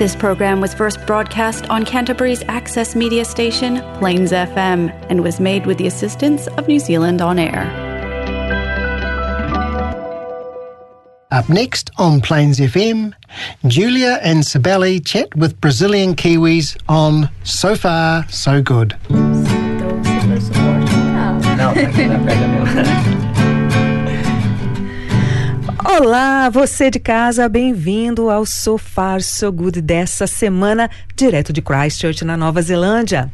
This program was first broadcast on Canterbury's access media station, Plains FM, and was made with the assistance of New Zealand On Air. Up next on Plains FM, Julia and Sibeli chat with Brazilian Kiwis on So Far, So Good. Olá, você de casa, bem-vindo ao So Far So Good dessa semana, direto de Christchurch, na Nova Zelândia.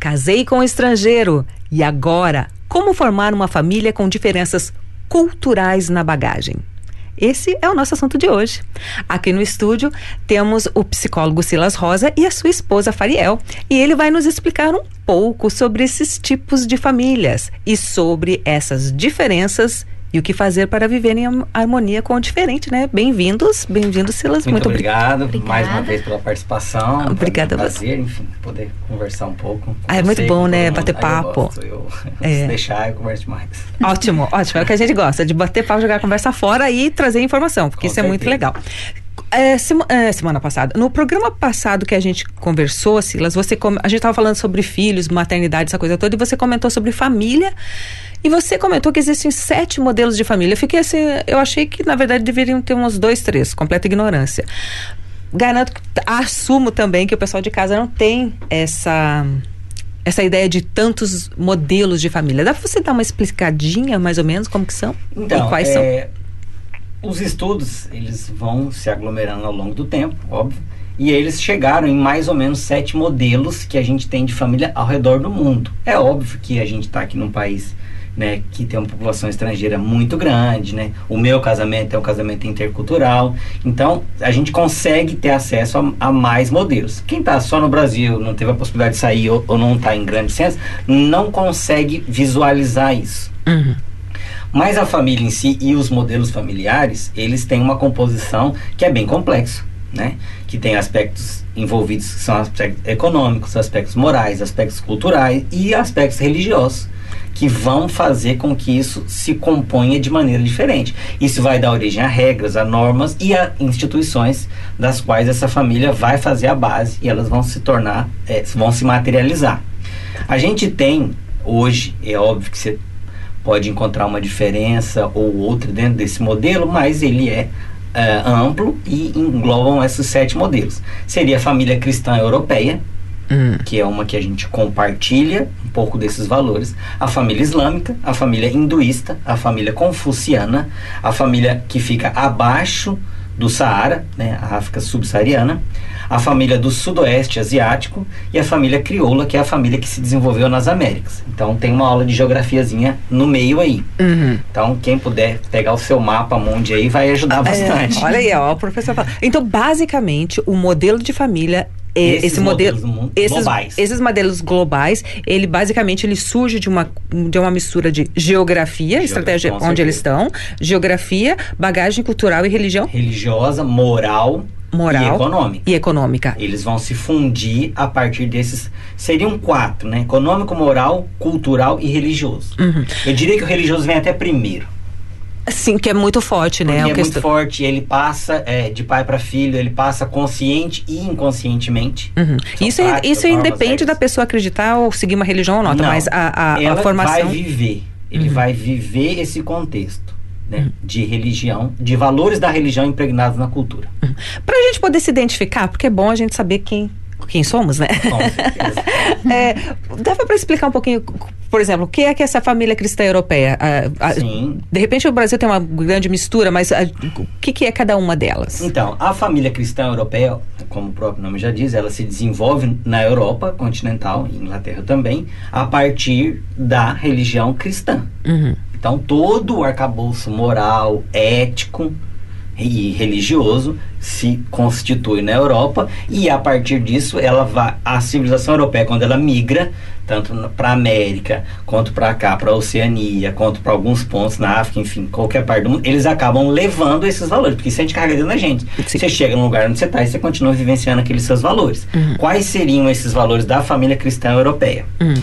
Casei com um estrangeiro e agora, como formar uma família com diferenças culturais na bagagem? Esse é o nosso assunto de hoje. Aqui no estúdio temos o psicólogo Silas Rosa e a sua esposa Fariel. E ele vai nos explicar um pouco sobre esses tipos de famílias e sobre essas diferenças e o que fazer para viver em harmonia com o diferente, né? Bem-vindos, bem-vindos, Silas. Muito, Muito obrigado obrigada. mais uma vez pela participação. Obrigada é um prazer, enfim, poder conversar um pouco. Ah, é muito bom, né? Bater Ah, papo. Eu gosto, eu, É. se deixar, eu converso demais. Ótimo, ótimo. É o que a gente gosta, de bater papo, jogar a conversa fora e trazer informação, porque Com isso é muito certeza. legal. É, sema- é, semana passada, no programa passado que a gente conversou, Silas, você a gente estava falando sobre filhos, maternidade, essa coisa toda, e você comentou sobre família. E você comentou que existem sete modelos de família. Eu fiquei assim, eu achei que na verdade deveriam ter uns dois, três, completa ignorância. Garanto assumo também que o pessoal de casa não tem essa essa ideia de tantos modelos de família. Dá pra você dar uma explicadinha mais ou menos como que são? Então, e quais são? é, os estudos, eles vão se aglomerando ao longo do tempo, óbvio. E eles chegaram em mais ou menos sete modelos que a gente tem de família ao redor do mundo. É óbvio que a gente está aqui num país né, que tem uma população estrangeira muito grande, né? O meu casamento é um casamento intercultural. Então, a gente consegue ter acesso a, a mais modelos. Quem está só no Brasil, não teve a possibilidade de sair ou, ou não está em grande senso, não consegue visualizar isso. Uhum. Mas a família em si e os modelos familiares, eles têm uma composição que é bem complexo, né? Que tem aspectos envolvidos que são aspectos econômicos, aspectos morais, aspectos culturais e aspectos religiosos que vão fazer com que isso se componha de maneira diferente. Isso vai dar origem a regras, a normas e a instituições das quais essa família vai fazer a base e elas vão se tornar, eh, vão se materializar. A gente tem hoje, é óbvio que você pode encontrar uma diferença ou outra dentro desse modelo, mas ele é eh, amplo e englobam esses sete modelos. Seria a família cristã europeia, Hum. que é uma que a gente compartilha um pouco desses valores, a família islâmica, a família hinduísta, a família confuciana, a família que fica abaixo do Saara, né, a África subsaariana, a família do sudoeste asiático e a família crioula, que é a família que se desenvolveu nas Américas. Então tem uma aula de geografiazinha no meio aí. Uhum. Então quem puder pegar o seu mapa mundi aí vai ajudar bastante. É, olha aí, ó, o professor fala. Então, basicamente, o modelo de família é Esses esse modelo modelos esses, globais. esses modelos globais, ele basicamente ele surge de uma de uma mistura de geografia, estratégia com onde certeza. eles estão, geografia, bagagem cultural e religião Religiosa, moral, moral e econômica. e econômica. Eles vão se fundir a partir desses. Seriam quatro, né? Econômico, moral, cultural e religioso. Uhum. Eu diria que o religioso vem até primeiro. Sim, que é muito forte, né? Porque A é questão- muito forte, ele passa é, de pai para filho, ele passa consciente e inconscientemente. Uhum. Isso, é- práticas, isso independe da pessoa acreditar ou seguir uma religião ou não, Não, mas a, a, a Ela formação. vai viver. Ele Uhum. vai viver esse contexto né, de religião, de valores da religião impregnados na cultura. Pra gente poder se identificar, porque é bom a gente saber quem, quem somos, né? Com. É, dava para explicar um pouquinho, por exemplo, o que é que essa família cristã europeia? A- a- Sim. de repente o Brasil tem uma grande mistura, mas a- o que, que é cada uma delas? Então, a família cristã europeia, como o próprio nome já diz, ela se desenvolve na Europa continental, e Inglaterra também, a partir da religião cristã. Uhum. Então, todo o arcabouço moral, ético e religioso se constitui na Europa e a partir disso ela vai a civilização europeia quando ela migra tanto para América quanto para cá para Oceania quanto para alguns pontos na África enfim qualquer parte do mundo eles acabam levando esses valores porque isso a gente carrega dentro da gente Sim. você chega no lugar onde você está e você continua vivenciando aqueles seus valores quais seriam esses valores da família cristã europeia Uhum.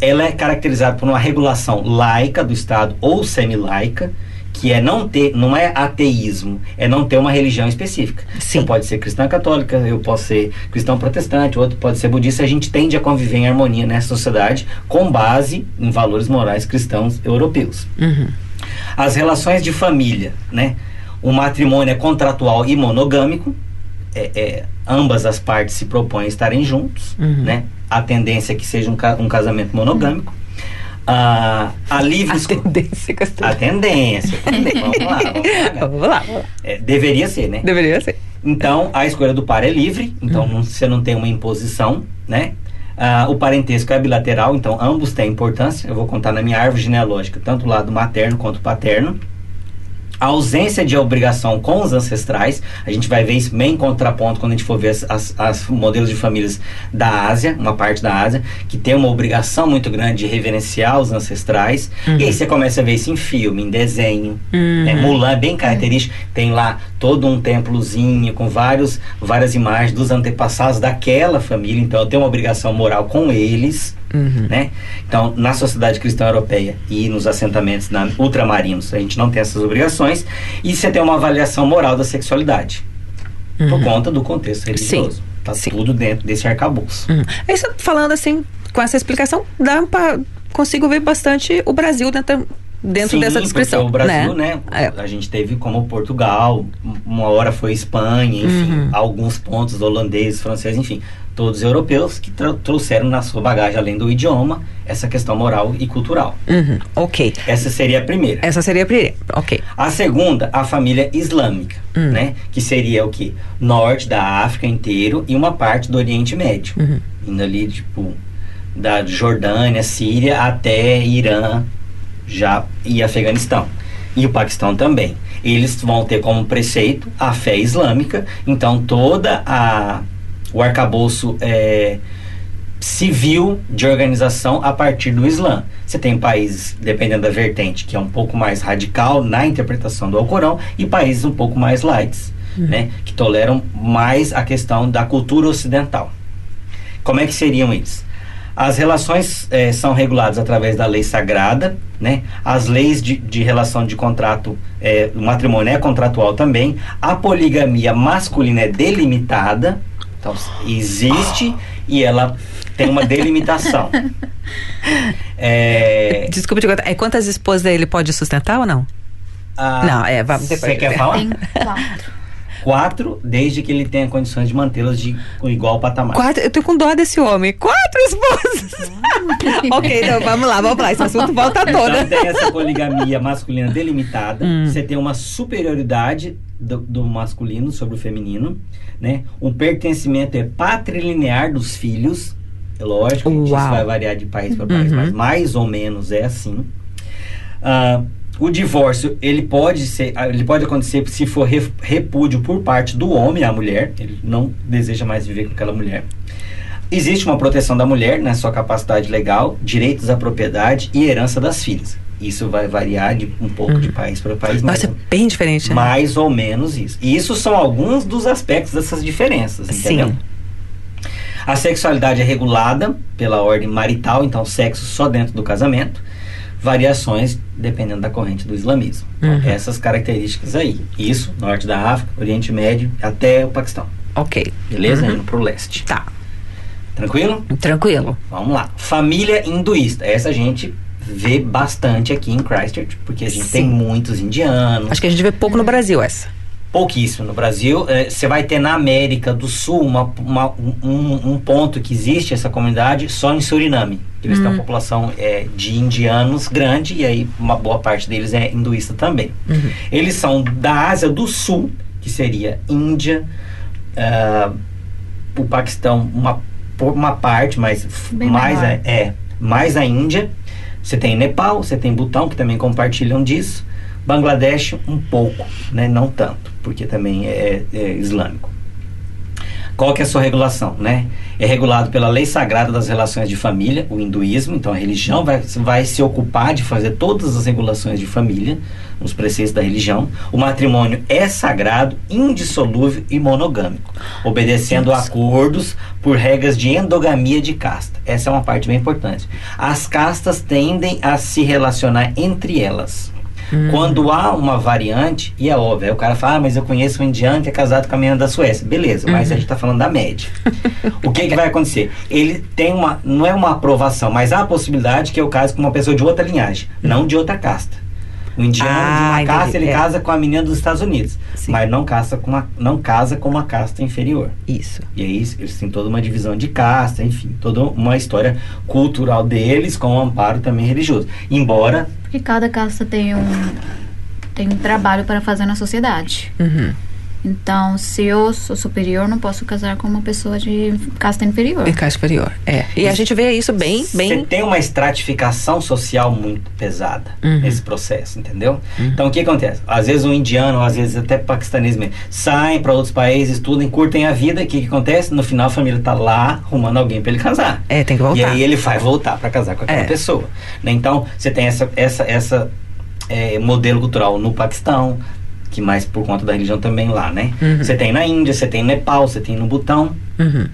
ela é caracterizada por uma regulação laica do Estado ou semi-laica, que é não ter, não é ateísmo, é não ter uma religião específica. Sim. Você pode ser cristã católica, eu posso ser cristão protestante, outro pode ser budista. A gente tende a conviver em harmonia nessa sociedade com base em valores morais cristãos europeus. Uhum. As relações de família, né? O matrimônio é contratual e monogâmico. É, é, ambas as partes se propõem a estarem juntos, Uhum. né? A tendência é que seja um, ca- um casamento monogâmico. Ah, a livre A esco- tendência que eu estou- a tendência. Vamos lá, vamos lá. Vamos lá, vamos lá. É, deveria ser, né? Deveria ser. Então, a escolha do par é livre, então não- você não tem uma imposição, né? Ah, o parentesco é bilateral, então ambos têm importância. Eu vou contar na minha árvore genealógica, tanto o lado materno quanto o paterno. A ausência de obrigação com os ancestrais, a gente vai ver isso bem em contraponto quando a gente for ver as, modelos de famílias da Ásia, uma parte da Ásia, que tem uma obrigação muito grande de reverenciar os ancestrais. E aí você começa a ver isso em filme, em desenho. né? Mulan é bem característico, tem lá todo um templozinho com vários, várias imagens dos antepassados daquela família, então eu tenho uma obrigação moral com eles. Uhum. Né? Então, na sociedade cristã europeia e nos assentamentos na, ultramarinos, a gente não tem essas obrigações. E você tem uma avaliação moral da sexualidade, por conta do contexto religioso. Tá Sim. tudo dentro desse arcabouço. Hum. Isso, falando assim, com essa explicação, dá pra, consigo ver bastante o Brasil dentro, dentro Sim, dessa descrição. O Brasil, né? É. A gente teve como Portugal, um- uma hora foi Espanha, enfim, Uhum. alguns pontos holandeses, franceses, enfim, todos europeus que trouxeram na sua bagagem, além do idioma, essa questão moral e cultural. Uhum, ok. Essa seria a primeira. Essa seria a primeira. Ok. A segunda, a família islâmica, Hum. né? Que seria o que? Norte da África inteiro e uma parte do Oriente Médio. Uhum. Indo ali, tipo, da Jordânia, Síria até Irã já, e Afeganistão. E o Paquistão também. Eles vão ter como preceito a fé islâmica, então toda a o arcabouço é, civil de organização a partir do Islã. Você tem países, dependendo da vertente, que é um pouco mais radical na interpretação do Alcorão, e países um pouco mais lights, né, que toleram mais a questão da cultura ocidental. Como é que seriam eles? As relações eh, são reguladas através da lei sagrada, né? As leis de, de relação de contrato, eh, o matrimônio é contratual também. A poligamia masculina é delimitada, então existe e ela tem uma delimitação. É, Desculpa te contar. É quantas esposas ele pode sustentar ou não? a- Não, é, vamos depois. Você quer falar? Tem quatro. Quatro, desde que ele tenha condições de mantê-las de com igual patamar. Quatro, eu tô com dó desse homem. Quatro esposas! ok, então vamos lá, vamos lá. Esse assunto volta à tona. Então tem essa poligamia masculina delimitada. Hum. Você tem uma superioridade do, do masculino sobre o feminino, né? Um pertencimento é patrilinear dos filhos. É lógico, que isso Uau. vai variar de país para país, Uhum. mas mais ou menos é assim. Ah, o divórcio ele pode ser, ah, ele pode acontecer se for repúdio por parte do homem à mulher. Ele não deseja mais viver com aquela mulher. Existe uma proteção da mulher na sua capacidade legal, direitos à propriedade e herança das filhas. Isso vai variar de um pouco de país para país, mas é bem diferente, né? mais ou menos isso. E isso são alguns dos aspectos dessas diferenças, entendeu? Sim. A sexualidade é regulada pela ordem marital, então sexo só dentro do casamento. Variações dependendo da corrente do islamismo. Uhum. Essas características aí. Isso, norte da África, Oriente Médio, até o Paquistão. Ok. Beleza? Uhum. Indo pro leste. Tá. Tranquilo? Tranquilo. Vamos lá. Família hinduísta. Essa a gente vê bastante aqui em Christchurch, porque a gente Sim. tem muitos indianos. Acho que a gente vê pouco no Brasil essa. Pouquíssimo no Brasil. Eh, Você vai ter na América do Sul uma, uma- um, um ponto que existe essa comunidade só em Suriname. Eles têm uma população eh, de indianos grande e aí uma boa parte deles é hinduísta também. Eles são da Ásia do Sul, que seria Índia, ah, o Paquistão, uma, uma parte, mas Bem mais a, é mais a Índia. Você tem Nepal, você tem Butão, que também compartilham disso. Bangladesh, um pouco, né? não tanto, porque também é, é islâmico. Qual que é a sua regulação, né? É regulado pela lei sagrada das relações de família, o hinduísmo, então a religião vai, vai se ocupar de fazer todas as regulações de família, nos preceitos da religião. O matrimônio é sagrado, indissolúvel e monogâmico, obedecendo a acordos por regras de endogamia de casta. Essa é uma parte bem importante. As castas tendem a se relacionar entre elas. Hum. Quando há uma variante, e é óbvio, aí o cara fala, ah, mas eu conheço um indiano que é casado com a menina da Suécia. Beleza, mas uhum. a gente está falando da média. o que, que vai acontecer? Ele tem uma, não é uma aprovação, mas há a possibilidade que eu case com uma pessoa de outra linhagem, não de outra casta. O indiano ah, de uma casta, ele é. casa com a menina dos Estados Unidos. Sim. Mas não casa, com uma, não casa com uma casta inferior. Isso. E aí eles têm toda uma divisão de casta, enfim, toda uma história cultural deles com um amparo também religioso. Embora. Porque cada casta tem um, tem um trabalho para fazer na sociedade. Uhum. Então, se eu sou superior, não posso casar com uma pessoa de casta inferior. Em casta inferior, é. E a gente vê isso bem, bem. Você tem uma estratificação social muito pesada uhum. nesse processo, entendeu? Uhum. Então, o que acontece? Às vezes um indiano, às vezes até paquistanês mesmo, saem para outros países, estudam, curtem a vida. O que, que acontece? No final, a família tá lá arrumando alguém para ele casar. É, tem que voltar. E aí ele vai voltar para casar com aquela é. pessoa. Né? Então, você tem essa, essa, essa é, modelo cultural no Paquistão, que mais por conta da religião também lá, né? Uhum. Você tem na Índia, você tem no Nepal, você tem no Butão. Uhum.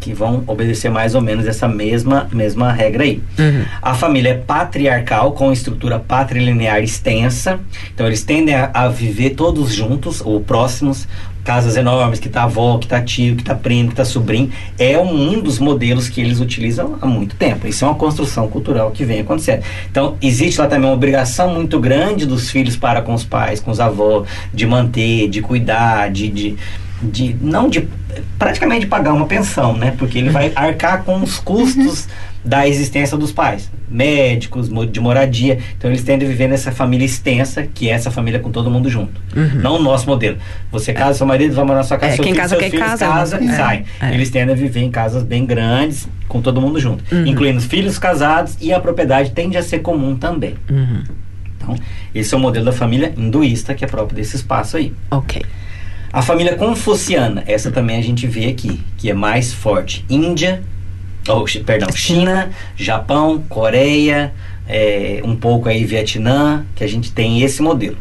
Que vão obedecer mais ou menos essa mesma, mesma regra aí. Uhum. A família é patriarcal, com estrutura patrilinear extensa. Então, eles tendem a, a viver todos juntos, ou próximos casas enormes, que tá avó, que tá tio, que tá primo, que tá sobrinho, é um dos modelos que eles utilizam há muito tempo. Isso é uma construção cultural que vem acontecendo. Então, existe lá também uma obrigação muito grande dos filhos para com os pais, com os avós, de manter, de cuidar, de, de, de não de praticamente pagar uma pensão, né? Porque ele vai arcar com os custos da existência dos pais, médicos, de moradia. Então eles tendem a viver nessa família extensa, que é essa família com todo mundo junto. Uhum. Não o nosso modelo. Você casa, seu marido vai morar na sua casa, é, seu quem filho, casa, seus quem filhos casa, casa e é, sai. É. Eles tendem a viver em casas bem grandes, com todo mundo junto, uhum. incluindo os filhos casados e a propriedade tende a ser comum também. Uhum. Então, esse é o modelo da família hinduísta que é próprio desse espaço aí. Ok. A família confuciana, essa também a gente vê aqui, que é mais forte. Índia, oh, perdão, China, Japão, Coreia, é, um pouco aí Vietnã, que a gente tem esse modelo.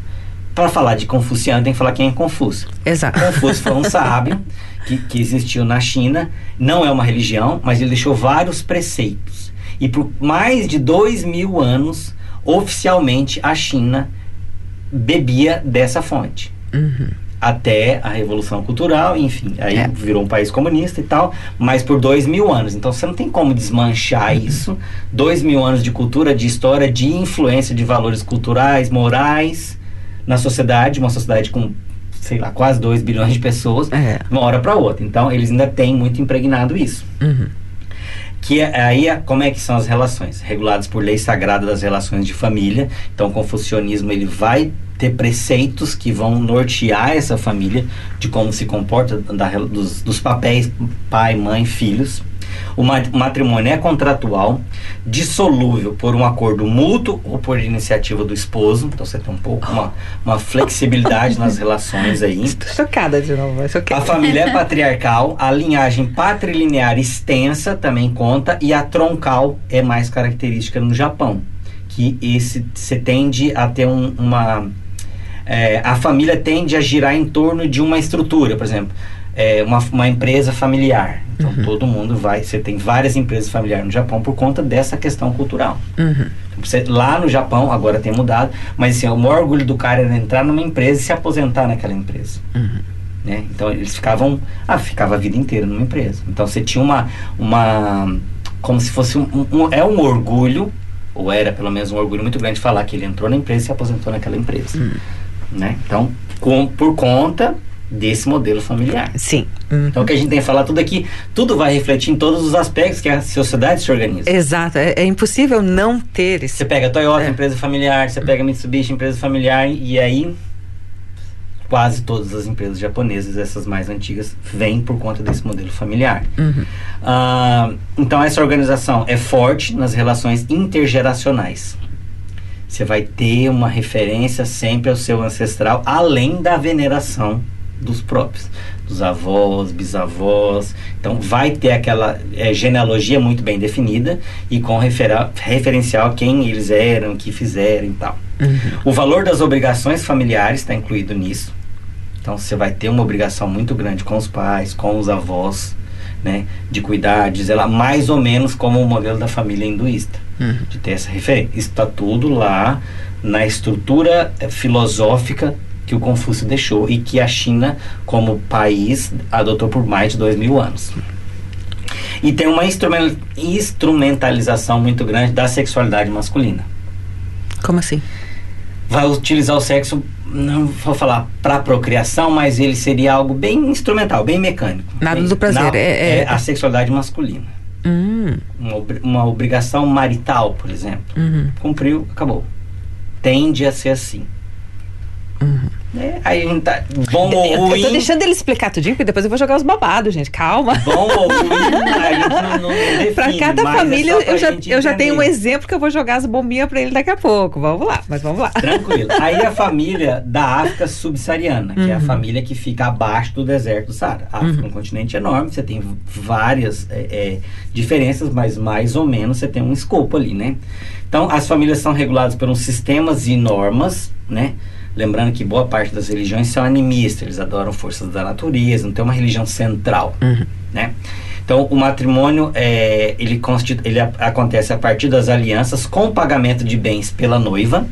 Para falar de confuciano, tem que falar quem é Confúcio. Exato. Confúcio foi um sábio que, que existiu na China, não é uma religião, mas ele deixou vários preceitos. E por mais de dois mil anos, oficialmente, a China bebia dessa fonte. Uhum até a Revolução Cultural, enfim, aí é. virou um país comunista e tal, mas por dois mil anos. Então você não tem como desmanchar uhum. isso. Dois mil anos de cultura, de história, de influência de valores culturais, morais na sociedade, uma sociedade com sei lá, quase 2 bilhões de pessoas, é. uma hora para outra. Então, eles ainda têm muito impregnado isso. Uhum. Que é, aí, como é que são as relações? Reguladas por lei sagrada das relações de família. Então, o confucionismo, ele vai ter preceitos que vão nortear essa família de como se comporta, da, dos, dos papéis pai, mãe, filhos. O matrimônio é contratual, dissolúvel por um acordo mútuo ou por iniciativa do esposo. Então você tem um pouco uma, uma flexibilidade nas relações aí. Estou chocada de novo. A família é patriarcal, a linhagem patrilinear extensa também conta e a troncal é mais característica no Japão. Que esse você tende a ter um, uma é, a família tende a girar em torno de uma estrutura, por exemplo, é, uma, uma empresa familiar. Então uhum. todo mundo vai, você tem várias empresas familiares no Japão por conta dessa questão cultural. Uhum. Você, lá no Japão, agora tem mudado, mas assim, o maior orgulho do cara era entrar numa empresa e se aposentar naquela empresa. Uhum. Né? Então eles ficavam, ah, ficava a vida inteira numa empresa. Então você tinha uma, uma como se fosse um, um, é um orgulho, ou era pelo menos um orgulho muito grande falar que ele entrou na empresa e se aposentou naquela empresa. Uhum. Né? Então, com, por conta desse modelo familiar. Sim. Uhum. Então, o que a gente tem que falar tudo aqui, tudo vai refletir em todos os aspectos que a sociedade se organiza. Exato. É, é impossível não ter esse... Você pega a Toyota, é. empresa familiar, você pega a Mitsubishi, empresa familiar, e aí quase todas as empresas japonesas, essas mais antigas, vêm por conta desse modelo familiar. Uhum. Uh, então, essa organização é forte nas relações intergeracionais você vai ter uma referência sempre ao seu ancestral, além da veneração dos próprios, dos avós, bisavós. Então, vai ter aquela é, genealogia muito bem definida e com referencial a quem eles eram, o que fizeram e tal. Uhum. O valor das obrigações familiares está incluído nisso. Então, você vai ter uma obrigação muito grande com os pais, com os avós. né? De cuidar, de zelar, mais ou menos como o modelo da família hinduísta, de ter essa referência. Isso está tudo lá na estrutura eh, filosófica que o Confúcio deixou e que a China, como país, adotou por mais de dois mil anos. E tem uma instrumen- instrumentalização muito grande da sexualidade masculina. Como assim? Vai utilizar o sexo, não vou falar para procriação, mas ele seria algo bem instrumental, bem mecânico. Nada Bem- do prazer, não, é- é- a sexualidade masculina. Hum, Uma, uma obrigação marital, por exemplo. uhum. Cumpriu, acabou. Tende a ser assim. É, aí a gente tá. Bom ou Eu, eu ruim. tô deixando ele explicar tudinho, porque depois eu vou jogar os babados, gente. Calma. Bom ou ruim, a gente não, não define, Pra cada é família, só pra eu já, eu já tenho um exemplo que eu vou jogar as bombinhas pra ele daqui a pouco. Vamos lá, mas vamos lá. Tranquilo. Aí a família da África subsaariana, que é Uhum. a família que fica abaixo do deserto do Saara. A África é um continente enorme, você tem várias é, é, diferenças, mas mais ou menos você tem um escopo ali, né? Então, as famílias são reguladas por uns sistemas e normas, né? Lembrando que boa parte das religiões são animistas, eles adoram forças da natureza, não tem uma religião central, né? Então, o matrimônio, é, ele, ele acontece a partir das alianças com pagamento de bens pela noiva,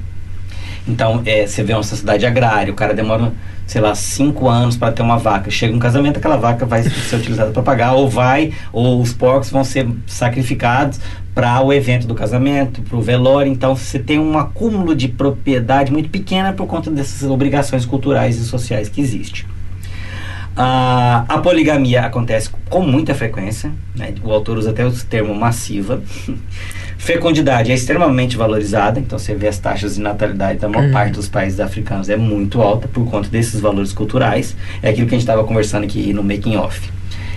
então, é, você vê uma sociedade agrária, o cara demora, sei lá, cinco anos para ter uma vaca. Chega um casamento, aquela vaca vai ser utilizada para pagar, ou vai, ou os porcos vão ser sacrificados para o evento do casamento, para o velório. Então, você tem um acúmulo de propriedade muito pequena por conta dessas obrigações culturais e sociais que existem. Ah, a poligamia acontece com muita frequência, né? o autor usa até o termo massiva. Fecundidade é extremamente valorizada, então você vê as taxas de natalidade da maior parte dos países africanos é muito alta por conta desses valores culturais. É aquilo que a gente estava conversando aqui no making off.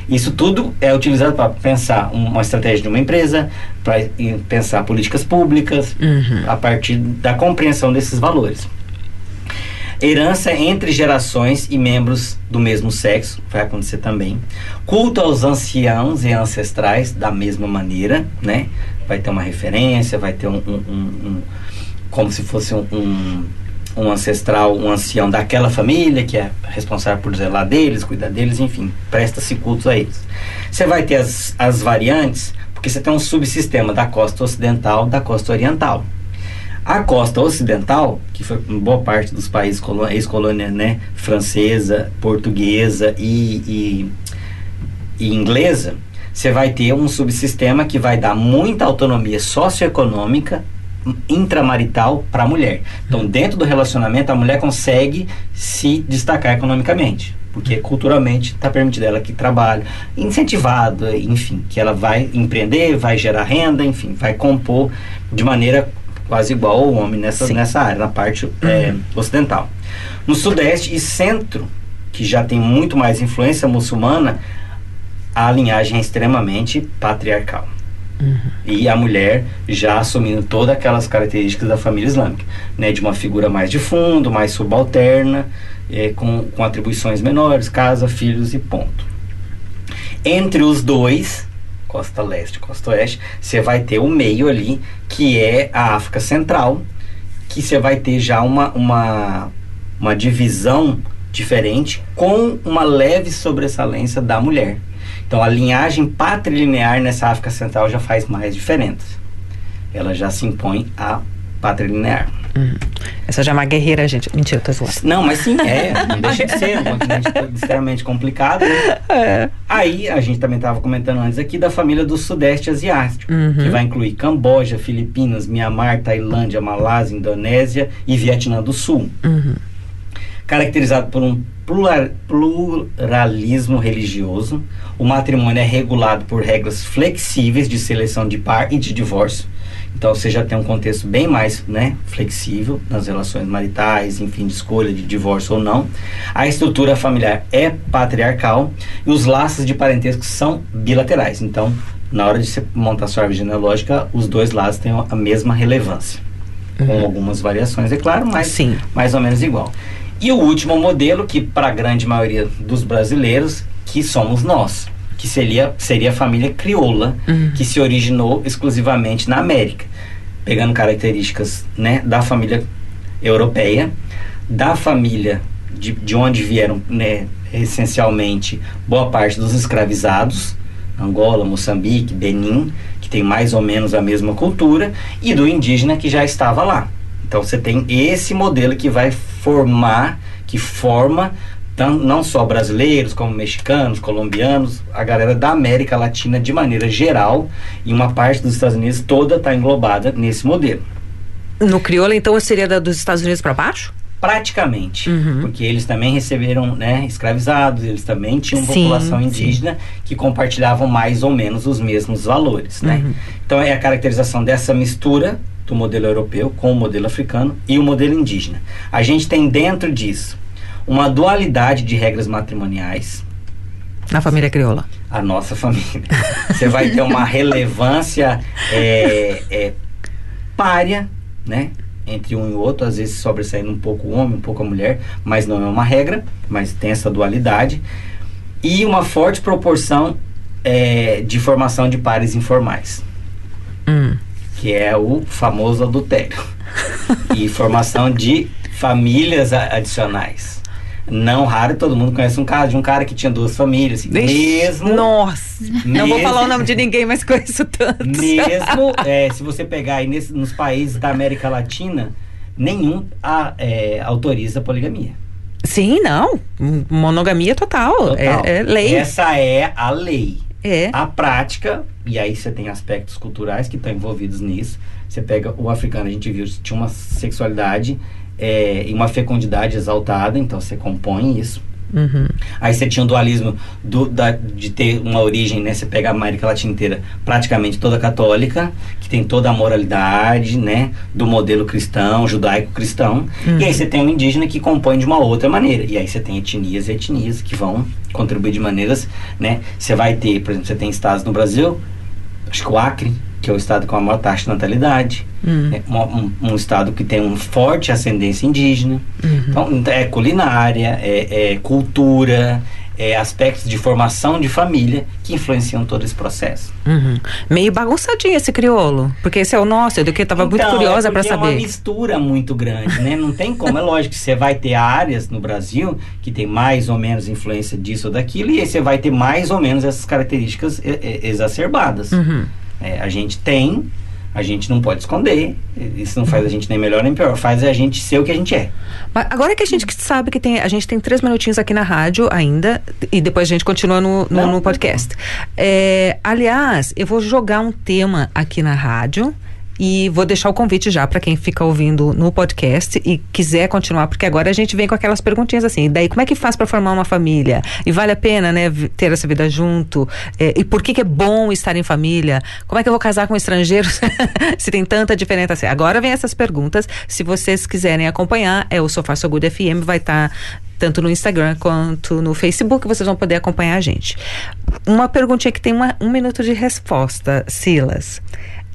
Isso tudo é utilizado para pensar um- uma estratégia de uma empresa, para pensar políticas públicas, a partir da compreensão desses valores. Herança entre gerações e membros do mesmo sexo, vai acontecer também. Culto aos anciãos e ancestrais, da mesma maneira, né? Vai ter uma referência, vai ter um. um- um- como se fosse um, um, ancestral, um ancião daquela família, que é responsável por zelar deles, cuidar deles, enfim, presta-se cultos a eles. Você vai ter as, as variantes, porque você tem um subsistema da costa ocidental da costa oriental. A costa ocidental, que foi boa parte dos países ex-colônia né, francesa, portuguesa e, e, e inglesa, você vai ter um subsistema que vai dar muita autonomia socioeconômica intramarital para a mulher. Então, dentro do relacionamento, a mulher consegue se destacar economicamente. Porque culturalmente está permitido ela que trabalhe, incentivado, enfim, que ela vai empreender, vai gerar renda, enfim, vai compor de maneira quase igual ao homem nessa, Sim. nessa área, na parte é, ocidental. No sudeste e centro, que já tem muito mais influência muçulmana, a linhagem é extremamente patriarcal. E a mulher já assumindo todas aquelas características da família islâmica, né, de uma figura mais de fundo, mais subalterna, eh, com, com atribuições menores, casa, filhos e ponto. Entre os dois, costa leste e costa oeste, você vai ter o meio ali, que é a África Central, que você vai ter já uma, uma, uma divisão diferente, com uma leve sobressalência da mulher. Então a linhagem patrilinear nessa África Central já faz mais diferença. Ela já se impõe a patrilinear. Essa já é uma guerreira, gente. Mentira, eu tô zoando. Não, mas sim, é. Não deixa de ser um continente extremamente complicado. né? Aí, a gente também estava comentando antes aqui da família do Sudeste Asiático, que vai incluir Camboja, Filipinas, Mianmar, Tailândia, Malásia, Indonésia e Vietnã do Sul. Caracterizado por um plural- pluralismo religioso, o matrimônio é regulado por regras flexíveis de seleção de par e de divórcio. Então você já tem um contexto bem mais né, flexível nas relações maritais, enfim, de escolha de divórcio ou não. A estrutura familiar é patriarcal e os laços de parentesco são bilaterais. Então, na hora de você montar sua árvore genealógica, os dois lados têm a mesma relevância. Com algumas variações, é claro, mas Sim. mais ou menos igual. E o último modelo, que para a grande maioria dos brasileiros, que somos nós, que seria, seria a família crioula, que se originou exclusivamente na América, pegando características né, da família europeia, da família de, de onde vieram né, essencialmente boa parte dos escravizados, Angola, Moçambique, Benin, que tem mais ou menos a mesma cultura, e do indígena que já estava lá. Então você tem esse modelo que vai formar, que forma não só brasileiros, como mexicanos, colombianos, a galera da América Latina de maneira geral, e uma parte dos Estados Unidos toda está englobada nesse modelo. No crioulo, então, seria da, dos Estados Unidos para baixo? Praticamente, Uhum. porque eles também receberam né, escravizados, eles também tinham Sim, população sim. indígena que compartilhavam mais ou menos os mesmos valores. Né? Uhum. Então é a caracterização dessa mistura do modelo europeu com o modelo africano e o modelo indígena. A gente tem dentro disso uma dualidade de regras matrimoniais, Na família crioula. a nossa família. Você vai ter uma relevância é, é, párea, né? Entre um e outro, às vezes sobressaindo um pouco o homem, um pouco a mulher, mas não é uma regra, mas tem essa dualidade. E uma forte proporção é, de formação de pares informais, Hum. Que é o famoso adultério. e formação de famílias adicionais. Não raro, todo mundo conhece um caso de um cara que tinha duas famílias. mesmo. Nossa. Não vou Mesmo- falar o nome de ninguém, mas conheço tantos. Mesmo é, se você pegar aí nesse- nos países da América Latina, nenhum a- é, autoriza a poligamia. Sim, não. Monogamia total. Total. É, é lei. Essa é a lei. É. A prática, e aí você tem aspectos culturais que estão envolvidos nisso. Você pega o africano, a gente viu, tinha uma sexualidade é, e uma fecundidade exaltada, então você compõe isso. Uhum. Aí você tinha um dualismo do, da- de ter uma origem, né? Você pega a América Latina inteira, praticamente toda católica, que tem toda a moralidade, né? Do modelo cristão, judaico-cristão. E aí você tem um indígena que compõe de uma outra maneira. E aí você tem etnias e etnias que vão contribuir de maneiras, né? Você vai ter, por exemplo, você tem estados no Brasil, acho que o Acre, que é o estado com a maior taxa de natalidade, Hum. é um, um- estado que tem uma forte ascendência indígena. Então, é culinária, é, é cultura, é aspectos de formação de família que influenciam todo esse processo. Uhum. Meio bagunçadinho esse crioulo. Porque esse é o nosso, eu do que tava muito Então, curiosa é pra porque É uma saber. mistura muito grande, né? Não tem como. É lógico que você vai ter áreas no Brasil que tem mais ou menos influência disso ou daquilo, e aí você vai ter mais ou menos essas características e- exacerbadas. Uhum. É, a gente tem, a gente não pode esconder. Isso não faz a gente nem melhor nem pior, faz a gente ser o que a gente é. Mas agora que a gente sabe que tem. A gente tem três minutinhos aqui na rádio ainda, e depois a gente continua no, no, no podcast. É, aliás, eu vou jogar um tema aqui na rádio. E vou deixar o convite já para quem fica ouvindo no podcast e quiser continuar, porque agora a gente vem com aquelas perguntinhas assim. Daí, como é que faz para formar uma família? E vale a pena, né, ter essa vida junto? É, e por que, que é bom estar em família? Como é que eu vou casar com estrangeiros se tem tanta diferença assim? Agora vem essas perguntas. Se vocês quiserem acompanhar, é o Sofá So Good FM, vai estar tanto no Instagram quanto no Facebook, vocês vão poder acompanhar a gente. Uma perguntinha que tem uma- um minuto de resposta, Silas.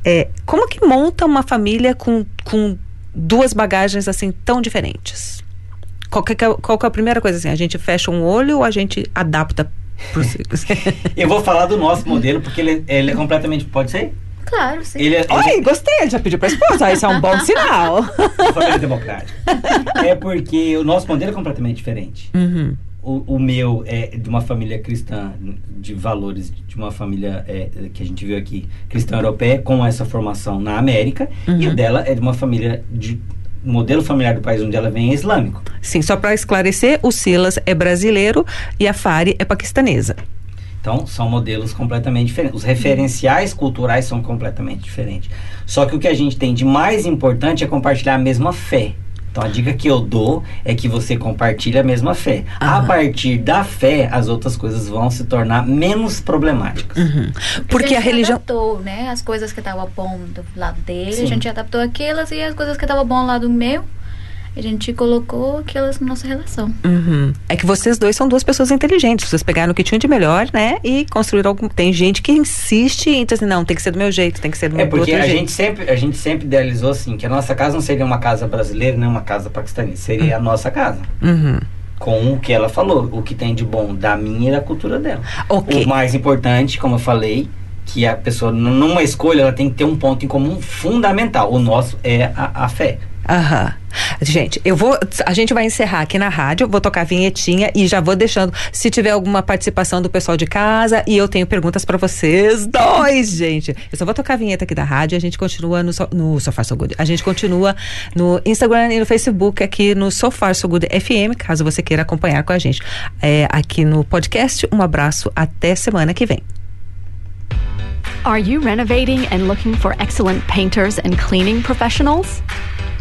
É, como que monta uma família com, com duas bagagens assim tão diferentes? Qual que, é, qual que é a primeira coisa assim? A gente fecha um olho ou a gente adapta pros Eu vou falar do nosso modelo porque ele, ele é completamente. Pode ser? Claro, sim. Ele é, ele Oi, gostei, ele já pediu pra esposa, isso é um bom sinal. é família democrática. É porque o nosso modelo é completamente diferente. Uhum. O, o meu é de uma família cristã, de valores, de uma família é, que a gente viu aqui, cristã europeia, com essa formação na América, e o dela é de uma família de. O modelo familiar do país onde ela vem é islâmico. Sim, só para esclarecer, o Silas é brasileiro e a Fari é paquistanesa. Então, são modelos completamente diferentes. Os referenciais culturais são completamente diferentes. Só que o que a gente tem de mais importante é compartilhar a mesma fé. Então, a dica que eu dou é que você compartilhe a mesma fé. A partir da fé, as outras coisas vão se tornar menos problemáticas. Porque a gente religião. adaptou, né? As coisas que estavam bom do lado dele, Sim. a gente adaptou aquelas e as coisas que estavam bom do lado meu, a gente colocou aquelas na nossa relação. Uhum. É que vocês dois são duas pessoas inteligentes. Vocês pegaram o que tinham de melhor, né? E construíram algum. Tem gente que insiste em dizer assim, não, tem que ser do meu jeito, tem que ser do meu É porque do outro a jeito. gente, sempre, a gente sempre idealizou assim, que a nossa casa não seria uma casa brasileira nem uma casa paquistanesa, seria a nossa casa. Uhum. Com o que ela falou, o que tem de bom da minha e da cultura dela. Ok. O mais importante, como eu falei, que a pessoa, numa escolha, ela tem que ter um ponto em comum fundamental. O nosso é a, a fé. Aham. Gente, eu vou. A gente vai encerrar aqui na rádio, vou tocar a vinhetinha e já vou deixando. Se tiver alguma participação do pessoal de casa e eu tenho perguntas para vocês dois, gente. Eu só vou tocar a vinheta aqui da rádio e a gente continua no, no Sofá So Good. A gente continua no Instagram e no Facebook aqui no Sofá So Good FM, caso você queira acompanhar com a gente. É, aqui no podcast, um abraço, até semana que vem. Are you renovating and looking for excellent painters and cleaning professionals?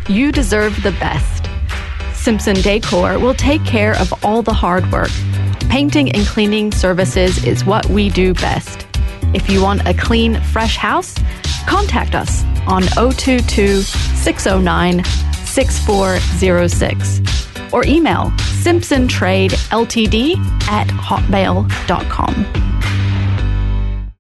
You deserve the best. Simpson Decor will take care of all the hard work. Painting and cleaning services is what we do best. If you want a clean, fresh house, contact us on 022 609 6406 or email simpsontradeltd at hotmail.com.